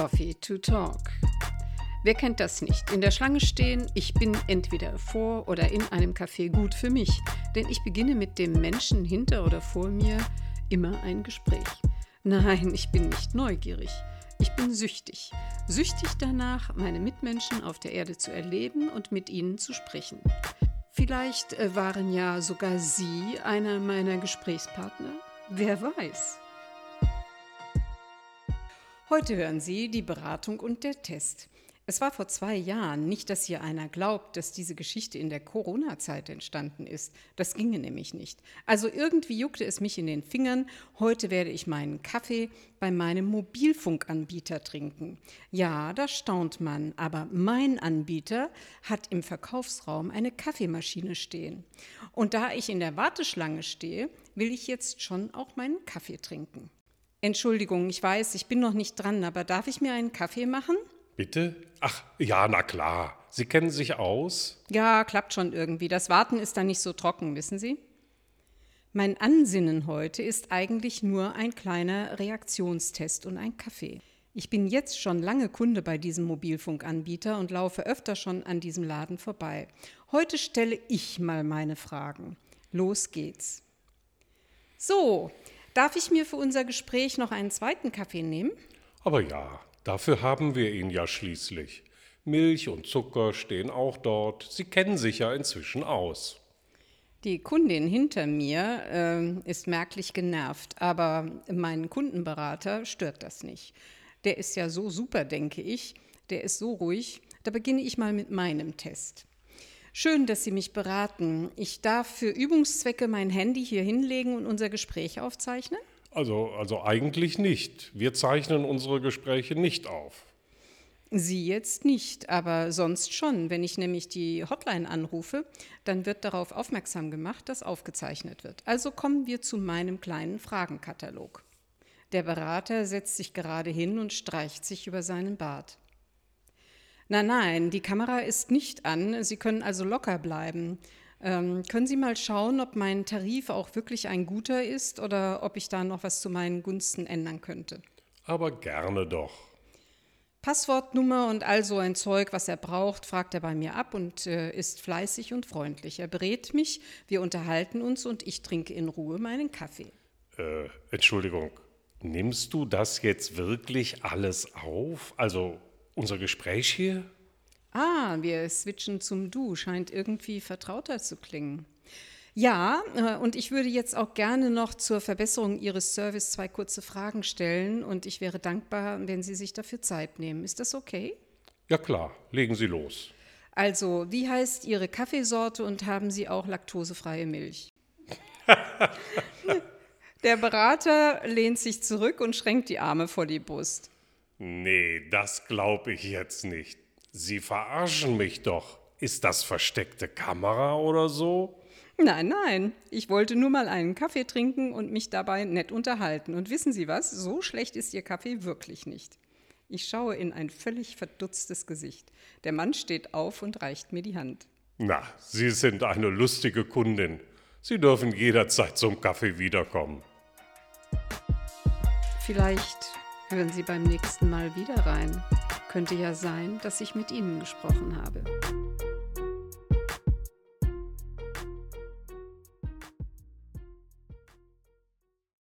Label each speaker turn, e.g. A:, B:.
A: Coffee to Talk. Wer kennt das nicht? In der Schlange stehen, ich bin entweder vor oder in einem Café gut für mich, denn ich beginne mit dem Menschen hinter oder vor mir immer ein Gespräch. Nein, ich bin nicht neugierig. Ich bin süchtig. Süchtig danach, meine Mitmenschen auf der Erde zu erleben und mit ihnen zu sprechen. Vielleicht äh, waren ja sogar Sie einer meiner Gesprächspartner. Wer weiß. Heute hören Sie die Beratung und der Test. Es war vor zwei Jahren nicht, dass hier einer glaubt, dass diese Geschichte in der Corona-Zeit entstanden ist. Das ginge nämlich nicht. Also irgendwie juckte es mich in den Fingern. Heute werde ich meinen Kaffee bei meinem Mobilfunkanbieter trinken. Ja, da staunt man, aber mein Anbieter hat im Verkaufsraum eine Kaffeemaschine stehen. Und da ich in der Warteschlange stehe, will ich jetzt schon auch meinen Kaffee trinken. Entschuldigung, ich weiß, ich bin noch nicht dran, aber darf ich mir einen Kaffee machen?
B: Bitte? Ach, ja, na klar. Sie kennen sich aus?
A: Ja, klappt schon irgendwie. Das Warten ist dann nicht so trocken, wissen Sie? Mein Ansinnen heute ist eigentlich nur ein kleiner Reaktionstest und ein Kaffee. Ich bin jetzt schon lange Kunde bei diesem Mobilfunkanbieter und laufe öfter schon an diesem Laden vorbei. Heute stelle ich mal meine Fragen. Los geht's. So, Darf ich mir für unser Gespräch noch einen zweiten Kaffee nehmen?
B: Aber ja, dafür haben wir ihn ja schließlich. Milch und Zucker stehen auch dort. Sie kennen sich ja inzwischen aus.
A: Die Kundin hinter mir äh, ist merklich genervt, aber meinen Kundenberater stört das nicht. Der ist ja so super, denke ich. Der ist so ruhig. Da beginne ich mal mit meinem Test. Schön, dass Sie mich beraten. Ich darf für Übungszwecke mein Handy hier hinlegen und unser Gespräch aufzeichnen?
B: Also, also eigentlich nicht. Wir zeichnen unsere Gespräche nicht auf.
A: Sie jetzt nicht, aber sonst schon. Wenn ich nämlich die Hotline anrufe, dann wird darauf aufmerksam gemacht, dass aufgezeichnet wird. Also kommen wir zu meinem kleinen Fragenkatalog. Der Berater setzt sich gerade hin und streicht sich über seinen Bart. Nein, nein, die Kamera ist nicht an. Sie können also locker bleiben. Ähm, können Sie mal schauen, ob mein Tarif auch wirklich ein guter ist oder ob ich da noch was zu meinen Gunsten ändern könnte?
B: Aber gerne doch.
A: Passwortnummer und all so ein Zeug, was er braucht, fragt er bei mir ab und äh, ist fleißig und freundlich. Er berät mich, wir unterhalten uns und ich trinke in Ruhe meinen Kaffee.
B: Äh, Entschuldigung, nimmst du das jetzt wirklich alles auf? Also unser Gespräch hier?
A: Ah, wir switchen zum Du. Scheint irgendwie vertrauter zu klingen. Ja, äh, und ich würde jetzt auch gerne noch zur Verbesserung Ihres Service zwei kurze Fragen stellen und ich wäre dankbar, wenn Sie sich dafür Zeit nehmen. Ist das okay?
B: Ja klar, legen Sie los.
A: Also, wie heißt Ihre Kaffeesorte und haben Sie auch laktosefreie Milch? Der Berater lehnt sich zurück und schränkt die Arme vor die Brust.
B: Nee, das glaube ich jetzt nicht. Sie verarschen mich doch. Ist das versteckte Kamera oder so?
A: Nein, nein. Ich wollte nur mal einen Kaffee trinken und mich dabei nett unterhalten. Und wissen Sie was? So schlecht ist Ihr Kaffee wirklich nicht. Ich schaue in ein völlig verdutztes Gesicht. Der Mann steht auf und reicht mir die Hand.
B: Na, Sie sind eine lustige Kundin. Sie dürfen jederzeit zum Kaffee wiederkommen.
A: Vielleicht Hören Sie beim nächsten Mal wieder rein. Könnte ja sein, dass ich mit Ihnen gesprochen habe.